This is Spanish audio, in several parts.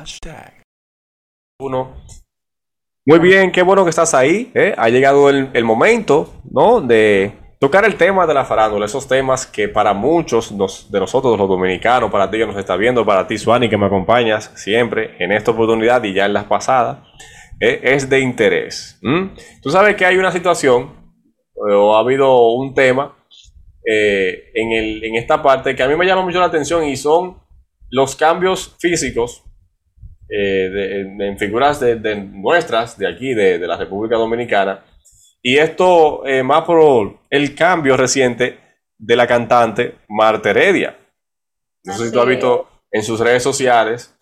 Hashtag. Uno. Muy bien, qué bueno que estás ahí. ¿eh? Ha llegado el, el momento, ¿no? De tocar el tema de la farándula, esos temas que para muchos de nosotros, los dominicanos, para ti que nos está viendo, para ti, Suani, que me acompañas siempre en esta oportunidad y ya en las pasadas, eh, es de interés. Tú sabes que hay una situación, eh, o ha habido un tema eh, en, el, en esta parte que a mí me llama mucho la atención y son los cambios físicos en figuras de, nuestras, de aquí, de, de la República Dominicana, y esto eh, más por el cambio reciente de la cantante Marta Heredia. No sé si tú has visto en sus redes sociales,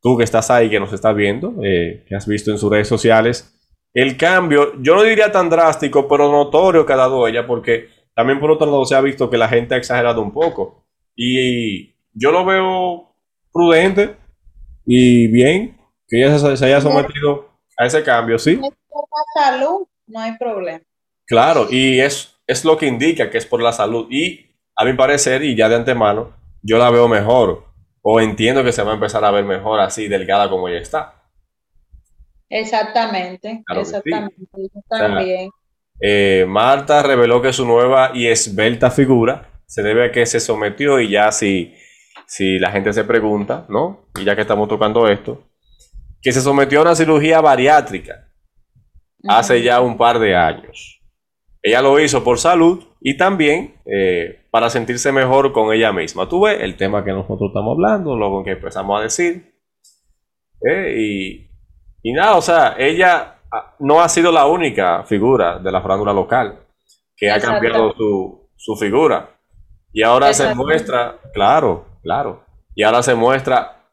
tú que estás ahí, que nos estás viendo, eh, que has visto en sus redes sociales, el cambio, yo no diría tan drástico, pero notorio que ha dado ella, porque también por otro lado se ha visto que la gente ha exagerado un poco. Y yo lo veo prudente y bien que ella se, haya sometido a ese cambio, ¿sí? salud no hay problema. Claro, y es, es lo que indica que es por la salud. Y a mi parecer, y ya de antemano, yo la veo mejor. O entiendo que se va a empezar a ver mejor así, delgada como ella está. Exactamente, exactamente. también. Eh, Marta reveló que su nueva y esbelta figura se debe a que se sometió y ya si, si la gente se pregunta, ¿no? Y ya que estamos tocando esto, que se sometió a una cirugía bariátrica hace ya un par de años. Ella lo hizo por salud y también eh, para sentirse mejor con ella misma. Tú ves el tema que nosotros estamos hablando, lo que empezamos a decir. Eh, y, y, nada, o sea, ella ah, no ha sido la única figura de la farándula local que ha cambiado su, su, figura. Y ahora se muestra, claro, claro, y ahora se muestra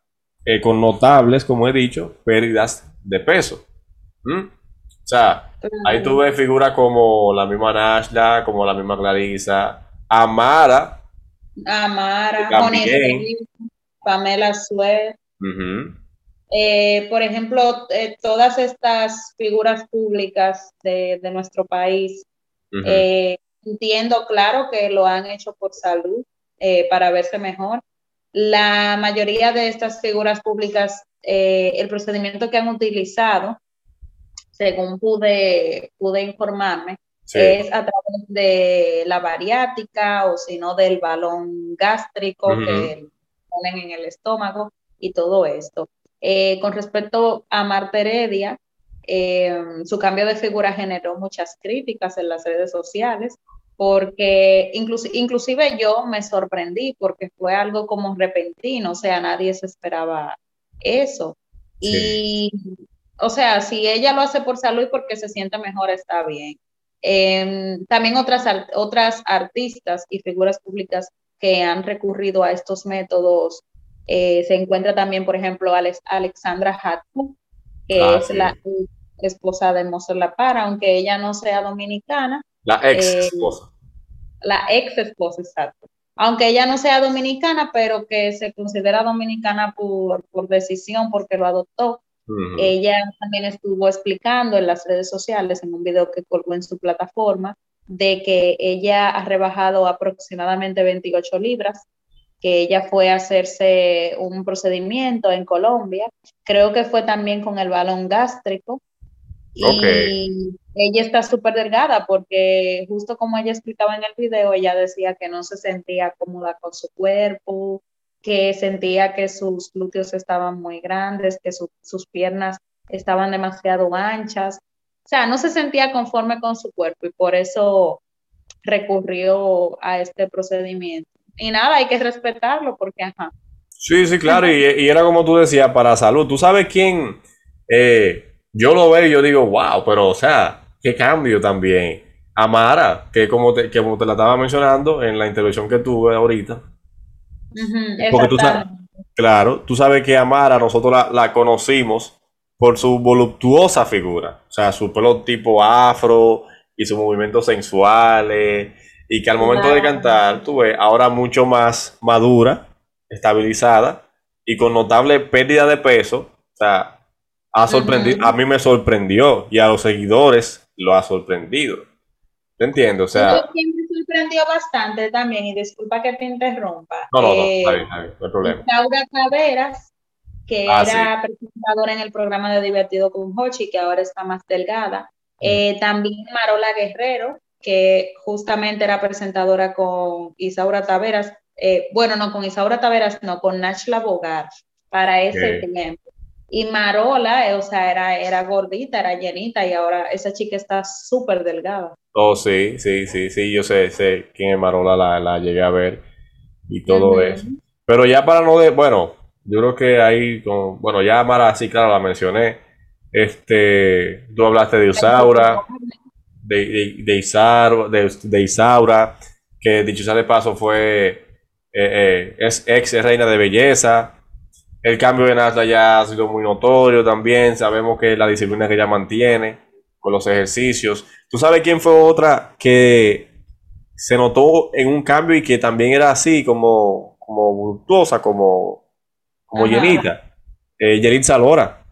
eh, con notables, como he dicho, pérdidas de peso. ¿Mm? O sea, ahí tú ves figuras como la misma Nashla, como la misma Clarisa, Amara. Amara, Pamela Suez. Eh, por ejemplo, eh, todas estas figuras públicas de, nuestro país, eh, entiendo claro que lo han hecho por salud, para verse mejor. La mayoría de estas figuras públicas, el procedimiento que han utilizado según pude, pude informarme, es a través de la bariátrica o si no del balón gástrico que ponen en el estómago y todo esto. Eh, con respecto a Marta Heredia, eh, su cambio de figura generó muchas críticas en las redes sociales porque inclusive yo me sorprendí porque fue algo como repentino, o sea, nadie se esperaba eso. Y o sea, si ella lo hace por salud y porque se siente mejor, está bien. Em, también otras, otras artistas y figuras públicas que han recurrido a estos métodos, eh, se encuentra también, por ejemplo, Alexandra Hatton, que ah, es la esposa de Mozart La Para, aunque ella no sea dominicana. La ex eh, esposa. la ex esposa, exacto. Aunque ella no sea dominicana, pero que se considera dominicana por, por decisión, porque lo adoptó. Ella también estuvo explicando en las redes sociales, en un video que colgó en su plataforma, de que ella ha rebajado aproximadamente 28 libras, que ella fue a hacerse un procedimiento en Colombia, creo que fue también con el balón gástrico. Y ella está súper delgada porque justo como ella explicaba en el video, ella decía que no se sentía cómoda con su cuerpo, que sentía que sus glúteos estaban muy grandes, que sus piernas estaban demasiado anchas. O sea, no se sentía conforme con su cuerpo y por eso recurrió a este procedimiento. Y nada, hay que respetarlo porque, ajá. Sí, sí, claro, y, era como tú decías, para salud. ¿Tú sabes quién? Eh, yo lo veo y yo digo, wow, pero o sea, qué cambio también. Amara, que como te, que como te la estaba mencionando en la intervención que tuve ahorita, porque tú sabes, claro, tú sabes que Amara nosotros la, conocimos por su voluptuosa figura, o sea, su pelo tipo afro y sus movimientos sensuales, y que al momento de cantar, tú ves, ahora mucho más madura, estabilizada y con notable pérdida de peso, o sea, ha sorprendido, a mí me sorprendió y a los seguidores lo ha sorprendido. ¿Te entiendo? O sea sorprendió bastante también, y disculpa que te interrumpa. No, no, no, eh, está bien, no hay problema. Laura Caveras, que ah, era presentadora en el programa de Divertido con Hochi, que ahora está más delgada. Eh, también Marola Guerrero, que justamente era presentadora con Isaura Taveras, eh, bueno, no con Isaura Taveras, no, con Nachla Bogar, para ese tiempo. Y Marola, eh, o sea, era, era gordita, era llenita, y ahora esa chica está súper delgada. Oh, sí, sí, sí, sí, yo sé, sé quién es Marola, la, la llegué a ver y todo eso. Pero ya para no de, bueno, yo creo que ahí, con, bueno, ya Mara, sí, claro, la mencioné. Este, tú hablaste de Isaura, de, de, de, Isaura, que dicho sea de paso fue, eh, eh, es ex reina de belleza. El cambio de Nasla ya ha sido muy notorio también. Sabemos que la disciplina que ella mantiene con los ejercicios. ¿Tú sabes quién fue otra que se notó en un cambio y que también era así, como, como voluptuosa, como como llenita. Eh, Yelitza Lora.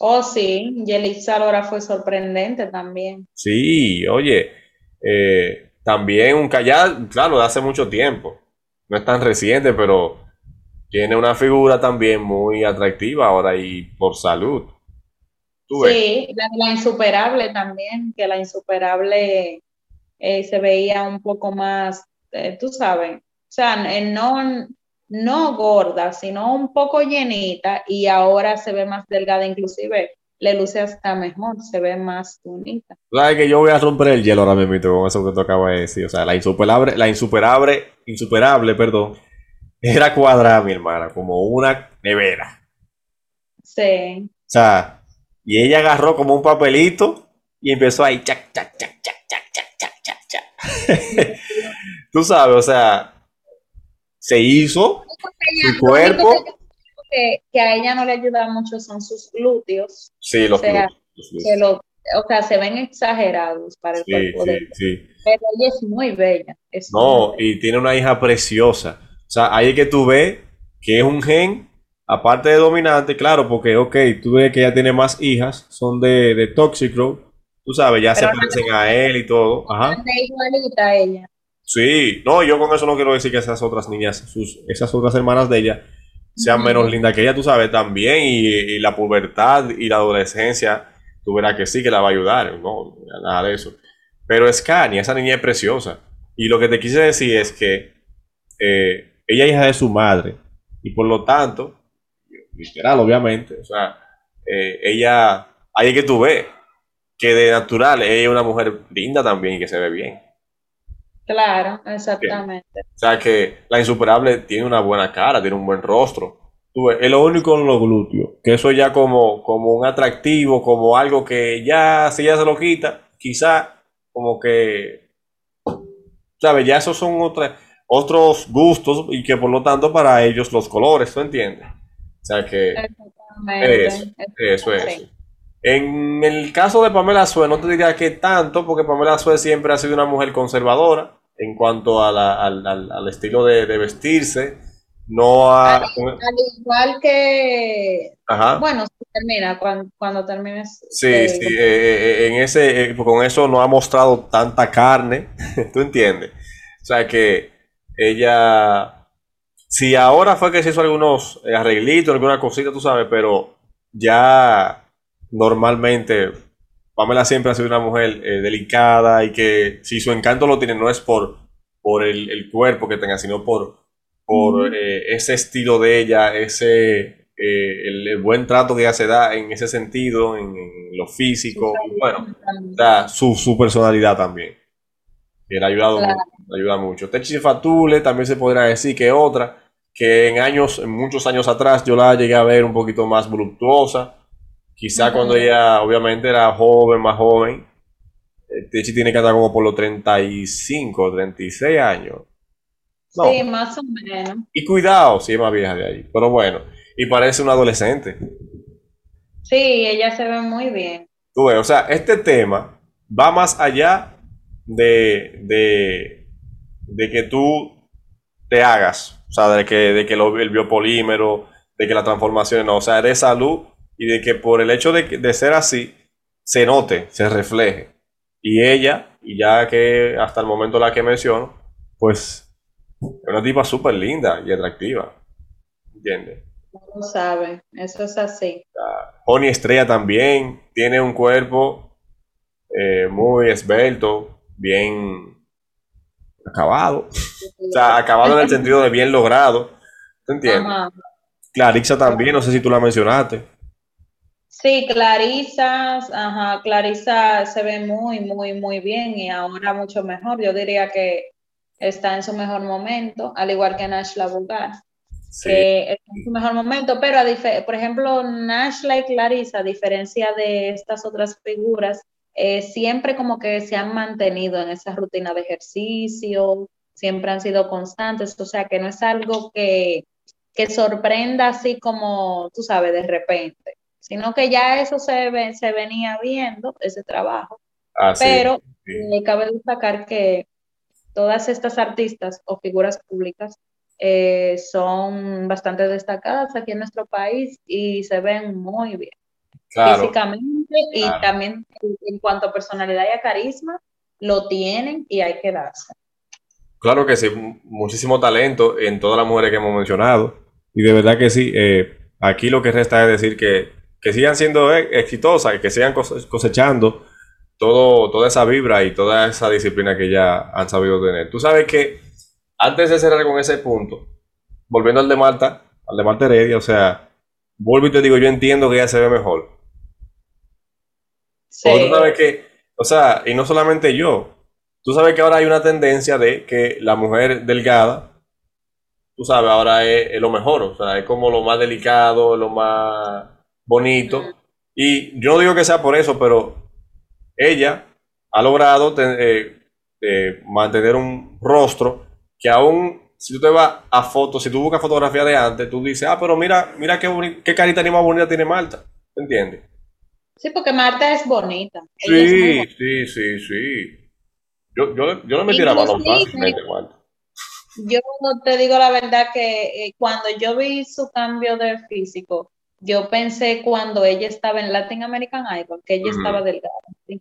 Oh, sí, Yelitza Lora fue sorprendente también. Sí, oye, eh, también un callado, claro, de hace mucho tiempo. No es tan reciente, pero tiene una figura también muy atractiva ahora y por salud. Sí, la, insuperable también, que la insuperable eh, se veía un poco más, eh, tú sabes, o sea, no, no gorda, sino un poco llenita y ahora se ve más delgada, inclusive le luce hasta mejor, se ve más bonita. Sabes que yo voy a romper el hielo ahora mismo con eso que tú acabas de decir, o sea, la insuperable, la insuperable, insuperable, perdón, era cuadrada, mi hermana, como una nevera. Sí. O sea, y ella agarró como un papelito y empezó ahí, chac, chac, chac, chac, chac, chac, chac, chac. Tú sabes, o sea, se hizo su cuerpo. Que, a ella no le ayuda mucho son sus glúteos. Sí, los, glúteos, o sea, se ven exagerados para el cuerpo de ella. Pero ella es muy bella. no, y tiene una hija preciosa. O sea, ahí es que tú ves que es un gen, aparte de dominante, claro, porque, ok, tú ves que ella tiene más hijas, son de, de Toxicro, tú sabes, ya se parecen a él y todo. Ajá. igualita ella. Sí, no, yo con eso no quiero decir que esas otras niñas, sus, esas otras hermanas de ella, sean menos lindas que ella, tú sabes, también, y, la pubertad y la adolescencia, tú verás que sí, que la va a ayudar, no, nada de eso. Pero es Kanye, esa niña es preciosa. Y lo que te quise decir es que eh, ella es hija de su madre, y por lo tanto, literal, obviamente, o sea, eh, ella, ahí que tú ves que de natural ella es una mujer linda también y que se ve bien. Claro, exactamente. O sea que la insuperable tiene una buena cara, tiene un buen rostro. Tú es lo único en los glúteos, que eso ya como, como un atractivo, como algo que ya, si ya se lo quita, quizá como que, ¿sabes? Ya esos son otros gustos y que por lo tanto para ellos los colores, ¿tú entiendes? O sea que eso, eso es. En el caso de Pamela Sue, no te diría que tanto, porque Pamela Sue siempre ha sido una mujer conservadora en cuanto a al, estilo de, vestirse. No al, igual que. Bueno, termina, cuando, cuando termines. Sí, eh, sí, eh, eh, en ese, con eso no ha mostrado tanta carne, ¿tú entiendes? O sea que ella. Si ahora fue que se hizo algunos arreglitos, alguna cosita, tú sabes, pero ya normalmente Pamela siempre ha sido una mujer eh, delicada y que si su encanto lo tiene no es por, por el, cuerpo que tenga, sino por, por eh, ese estilo de ella, ese eh, el, buen trato que ella se da en ese sentido, en, lo físico, bueno, su, su, personalidad también. Que le ha ayudado ayuda mucho. Techi Fatule también se podrá decir que otra, que en años, en muchos años atrás yo la llegué a ver un poquito más voluptuosa Quizá cuando ella obviamente era joven, más joven, Techi tiene que estar como por los 35, 36 años. Sí, más o menos. Y cuidado, si es más vieja de ahí. Pero bueno, y parece una adolescente. Sí, ella se ve muy bien. Tú ves, o sea, este tema va más allá de, de, de que tú te hagas, o sea, de que, de que el biopolímero, de que la transformación, no, o sea, de salud y de que por el hecho de, ser así, se note, se refleje. Y ella, y ya que hasta el momento la que menciono, pues es una tipa súper linda y atractiva. ¿Entiendes? lo sabe, eso es así. Pony Estrella también tiene un cuerpo eh, muy esbelto, bien acabado. o sea, acabado en el sentido de bien logrado. ¿Te entiendes? Clarissa también, no sé si tú la mencionaste. Sí, Clarissa, ajá, Clarissa se ve muy, muy, muy bien y ahora mucho mejor. Yo diría que está en su mejor momento, al igual que Nash La Vulgar, que está en su mejor momento, pero a por ejemplo, Nash y Clarissa, a diferencia de estas otras figuras, eh, siempre como que se han mantenido en esa rutina de ejercicio, siempre han sido constantes, o sea que no es algo que, que sorprenda así como, tú sabes, de repente, sino que ya eso se, se venía viendo, ese trabajo. Ah, pero eh, cabe destacar que todas estas artistas o figuras públicas eh, son bastante destacadas aquí en nuestro país y se ven muy bien físicamente y también en cuanto a personalidad y a carisma lo tienen y hay que darse. Claro que sí, muchísimo talento en todas las mujeres que hemos mencionado y de verdad que sí, eh, aquí lo que resta es decir que, que sigan siendo e, exitosas y que sigan cosechando todo, toda esa vibra y toda esa disciplina que ya han sabido tener. Tú sabes que antes de cerrar con ese punto, volviendo al de Marta, al de Marta Heredia, o sea, vuelvo y te digo, yo entiendo que ella se ve mejor. Sí. tú sabes que, o sea, y no solamente yo, tú sabes que ahora hay una tendencia de que la mujer delgada, tú sabes, ahora es, lo mejor, o sea, es como lo más delicado, lo más bonito. Y yo no digo que sea por eso, pero ella ha logrado eh, eh, mantener un rostro que aún si tú te vas a fotos, si tú buscas fotografía de antes, tú dices, ah, pero mira, mira qué, qué carita ni más bonita tiene Marta. ¿Entiendes? Sí, porque Marta es bonita. Sí, sí, sí, sí. Yo, yo, yo no me tiraba los fácilmente, Marta. Yo te digo la verdad que eh, cuando yo vi su cambio de físico, yo pensé cuando ella estaba en Latin American Idol, que ella estaba delgada. ¿sí?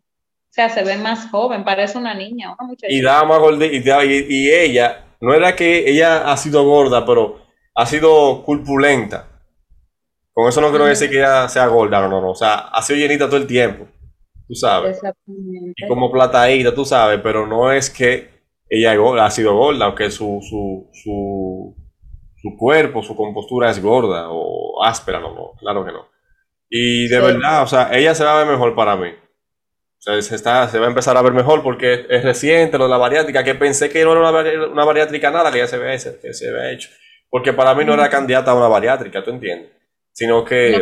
sea, se ve más joven, parece una niña, una muchacha. Y da más gordita, y, ella, no era que ella ha sido gorda, pero ha sido culpulenta. Con eso no quiero decir que ella sea gorda, no, no, no. O sea, ha sido llenita todo el tiempo, tú sabes. Exactamente. Y como platadita, tú sabes, pero no es que ella ha sido gorda, aunque su, su, su, su cuerpo, su compostura es gorda o áspera, no, no, claro que no. Y de verdad, o sea, ella se va a ver mejor para mí se, está, se va a empezar a ver mejor porque es reciente lo de la bariátrica, que pensé que no era una, una bariátrica nada que ya se ve, que se había hecho. Porque para mí no era candidata a una bariátrica, ¿tú entiendes? Sino que,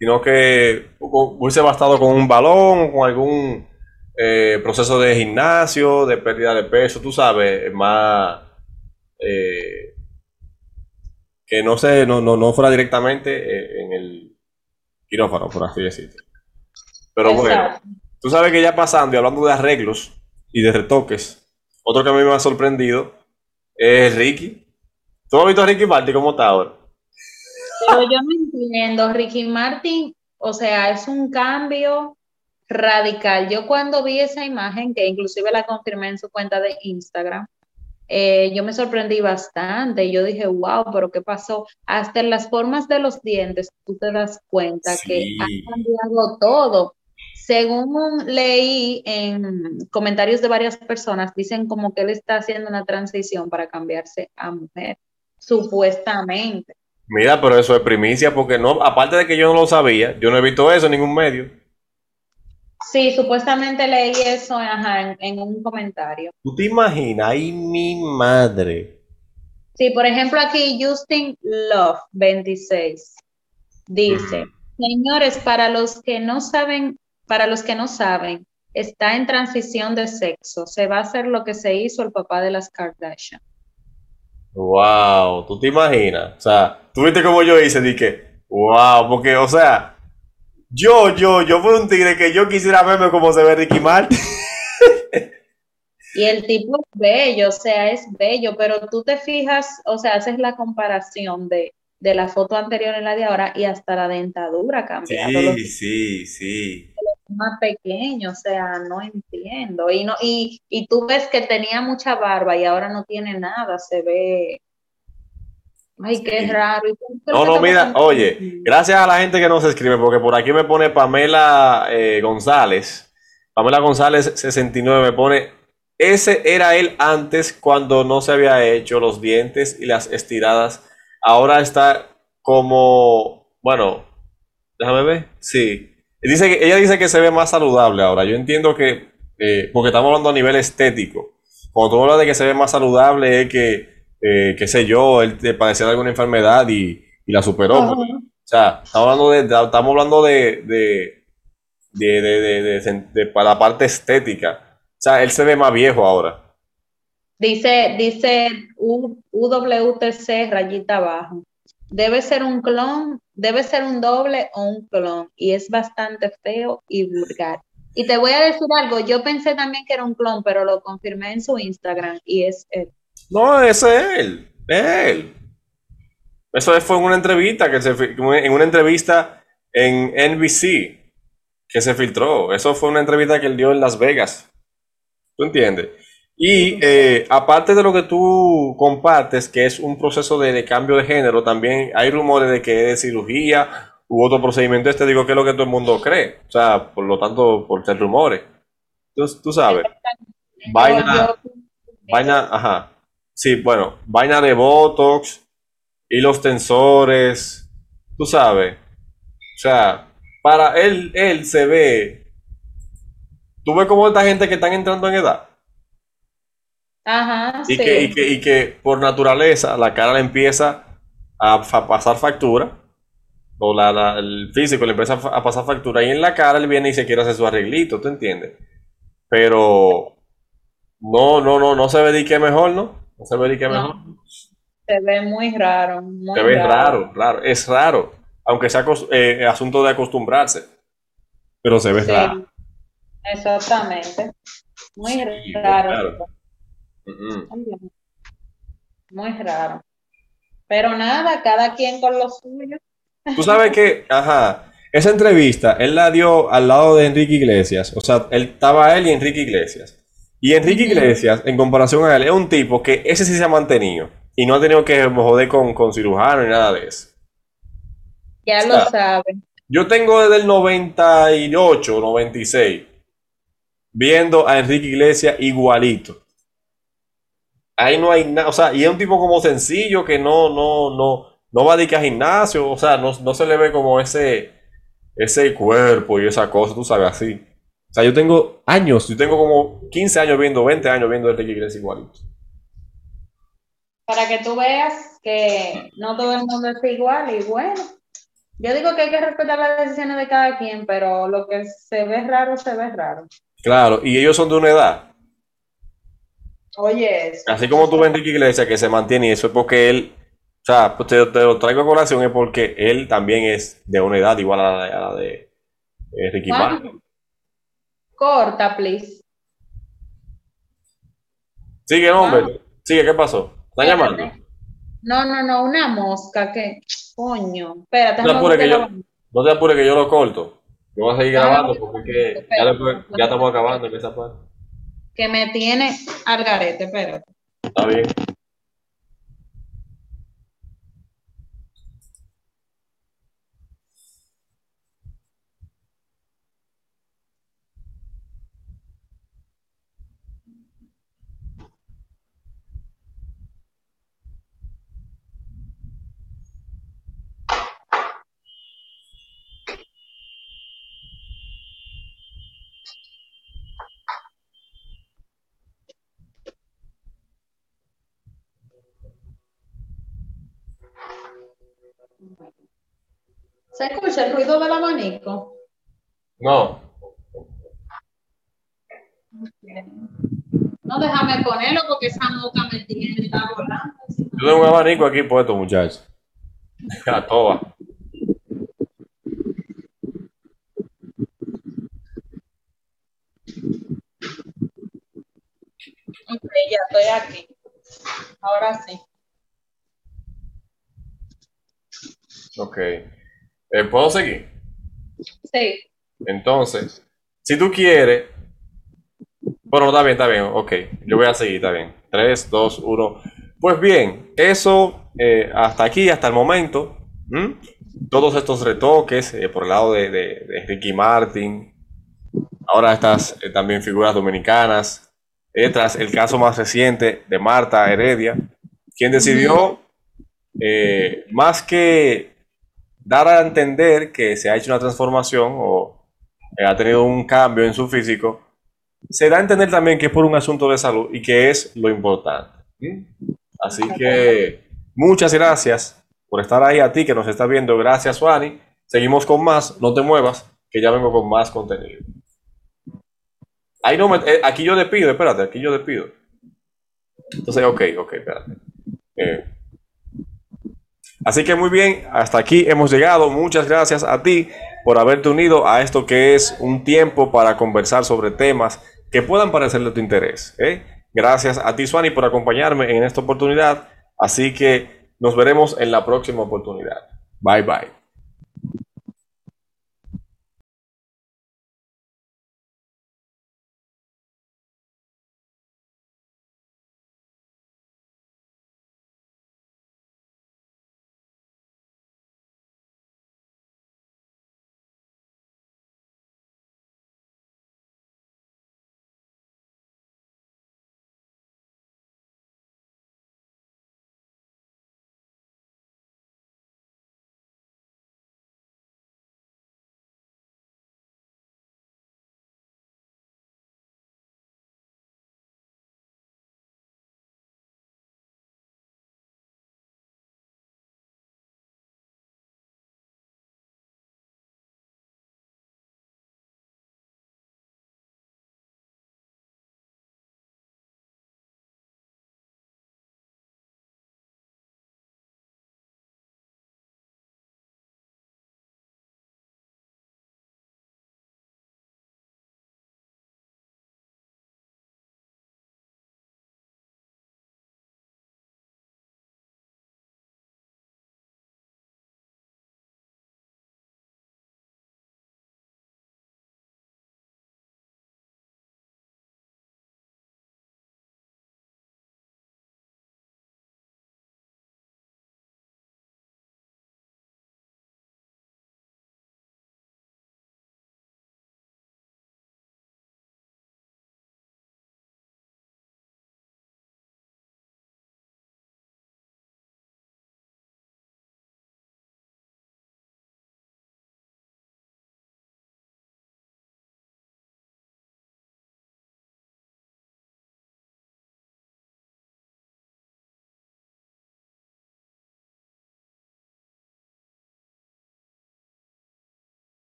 sino que hubiese bastado con un balón, con algún eh, proceso de gimnasio, de pérdida de peso, tú sabes, más... Eh, que no sé, no, no, no fuera directamente eh, en el quirófano, por así decirlo. Pero bueno, tú sabes que ya pasando y hablando de arreglos y de retoques, otro que a mí me ha sorprendido es Ricky. ¿Tú has visto a Ricky Martin cómo está ahora? Pero yo no entiendo, Ricky Martin, o sea, es un cambio radical. Yo cuando vi esa imagen, que inclusive la confirmé en su cuenta de Instagram, eh, yo me sorprendí bastante. Yo dije, wow, pero ¿qué pasó? Hasta en las formas de los dientes, tú te das cuenta que ha cambiado todo según leí en comentarios de varias personas, dicen como que él está haciendo una transición para cambiarse a mujer, supuestamente. Mira, pero eso es primicia, porque no, aparte de que yo no lo sabía, yo no he visto eso en ningún medio. Sí, supuestamente leí eso en, un comentario. ¿Tú te imaginas? ¡Ay, mi madre! Sí, por ejemplo, aquí Justin Love 26 dice, señores, para los que no saben para los que no saben, está en transición de sexo. Se va a hacer lo que se hizo el papá de las Kardashian. Wow, ¿tú te imaginas? O sea, tú viste como yo hice, dije, wow, porque, o sea, yo, yo, yo fui un tigre que yo quisiera verme como se ve Ricky Martin. y el tipo es bello, o sea, es bello, pero tú te fijas, o sea, haces la comparación de, de la foto anterior en la de ahora y hasta la dentadura ha cambiado. Sí, sí, sí más pequeño, o sea, no entiendo. Y, no, y, y tú ves que tenía mucha barba y ahora no tiene nada, se ve. Ay, qué raro. No, no, mira, oye, gracias a la gente que nos escribe, porque por aquí me pone Pamela eh, González. Pamela González 69 me pone, ese era él antes cuando no se había hecho los dientes y las estiradas. Ahora está como, bueno, déjame ver, sí. Dice que, ella dice que se ve más saludable ahora. Yo entiendo que, eh, porque estamos hablando a nivel estético. Cuando tú hablas de que se ve más saludable es que eh, qué sé yo, él te de alguna enfermedad y, la superó. O sea, estamos hablando de, estamos hablando de, de, de, la parte estética. O sea, él se ve más viejo ahora. Dice, dice UWTC rayita abajo. Debe ser un clon, debe ser un doble o un clon. Y es bastante feo y vulgar. Y te voy a decir algo, yo pensé también que era un clon, pero lo confirmé en su Instagram y es él. No, ese es él. él. Eso fue en una entrevista que se en una entrevista en NBC que se filtró. Eso fue una entrevista que él dio en Las Vegas. ¿Tú entiendes? Y eh, aparte de lo que tú compartes, que es un proceso de, cambio de género, también hay rumores de que es cirugía u otro procedimiento. Este digo que es lo que todo el mundo cree. O sea, por lo tanto, por ser rumores. Entonces, tú sabes. Vaina, vaina, ajá. Sí, bueno, vaina de Botox y los tensores, tú sabes. O sea, para él, él se ve. Tú ves como esta gente que están entrando en edad. Ajá, y, que, y, que, y que por naturaleza la cara le empieza a pasar factura. O la, el físico le empieza a pasar factura. Y en la cara él viene y se quiere hacer su arreglito, ¿tú entiendes? Pero no, no, no, no se ve de qué mejor, ¿no? No se ve mejor. Se ve muy raro. se ve raro. raro, Es raro. Aunque sea eh, asunto de acostumbrarse. Pero se ve raro. Exactamente. Muy raro. Muy raro. Pero nada, cada quien con lo suyo. Tú sabes que, ajá, esa entrevista él la dio al lado de Enrique Iglesias. O sea, él estaba él y Enrique Iglesias. Y Enrique Iglesias, en comparación a él, es un tipo que ese sí se ha mantenido y no ha tenido que joder con, con cirujano ni nada de eso. Ya lo saben. Yo tengo desde el 98, 96, viendo a Enrique Iglesias igualito. Ahí no hay nada, o sea, y es un tipo como sencillo que no, no, no, no va a dedicar gimnasio, o sea, no, no se le ve como ese, ese cuerpo y esa cosa, tú sabes, así. O sea, yo tengo años, yo tengo como 15 años viendo, 20 años viendo Enrique Iglesias igualito. Para que tú veas que no todo el mundo es igual y bueno, yo digo que hay que respetar las decisiones de cada quien, pero lo que se ve raro, se ve raro. Claro, y ellos son de una edad. Oye, así como tú ves Enrique Iglesias que se mantiene y eso es porque él, o sea, pues te, lo traigo a colación es porque él también es de una edad igual a la, de Enrique Martin. Corta, please. Sigue, hombre. Sigue, ¿qué pasó? ¿Están llamando? No, no, no, una mosca que. Coño. Espérate, no te apures que yo, no te apures que yo lo corto. Yo voy a seguir ah, grabando porque ya, ya estamos acabando en esa parte. Que me tiene al garete, espérate. Está bien. ¿Se escucha el ruido del abanico? No. No, déjame ponerlo porque esa nota me tiene, está volando. Yo tengo un abanico aquí puesto, muchachos. A toa. Ok, ya estoy aquí. Ahora sí. Ok. Eh, ¿Puedo seguir? Sí. Entonces, si tú quieres. Bueno, está bien, está bien. Ok, yo voy a seguir, está bien. 3, 2, 1. Pues bien, eso eh, hasta aquí, hasta el momento, todos estos retoques eh, por el lado de, Ricky Martin, ahora estas eh, también figuras dominicanas, tras el caso más reciente de Marta Heredia, quien decidió, más que dar a entender que se ha hecho una transformación o ha tenido un cambio en su físico, se da a entender también que es por un asunto de salud y que es lo importante. Así que muchas gracias por estar ahí a ti que nos está viendo. Gracias, Suani. Seguimos con más. No te muevas, que ya vengo con más contenido. Ahí no eh, aquí yo despido, espérate, aquí yo despido. Entonces, ok, ok, espérate. Eh, así que muy bien, hasta aquí hemos llegado. Muchas gracias a ti por haberte unido a esto que es un tiempo para conversar sobre temas que puedan parecer de tu interés. ¿eh? Gracias a ti, Suani, por acompañarme en esta oportunidad. Así que nos veremos en la próxima oportunidad. Bye bye.